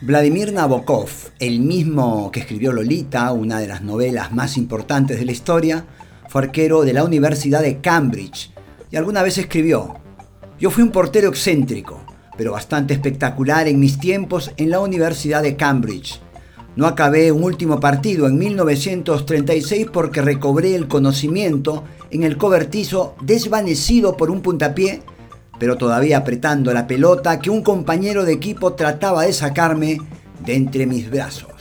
Vladimir Nabokov, el mismo que escribió Lolita, una de las novelas más importantes de la historia, fue arquero de la Universidad de Cambridge y alguna vez escribió, yo fui un portero excéntrico, pero bastante espectacular en mis tiempos en la Universidad de Cambridge. No acabé un último partido en 1936 porque recobré el conocimiento en el cobertizo desvanecido por un puntapié pero todavía apretando la pelota que un compañero de equipo trataba de sacarme de entre mis brazos.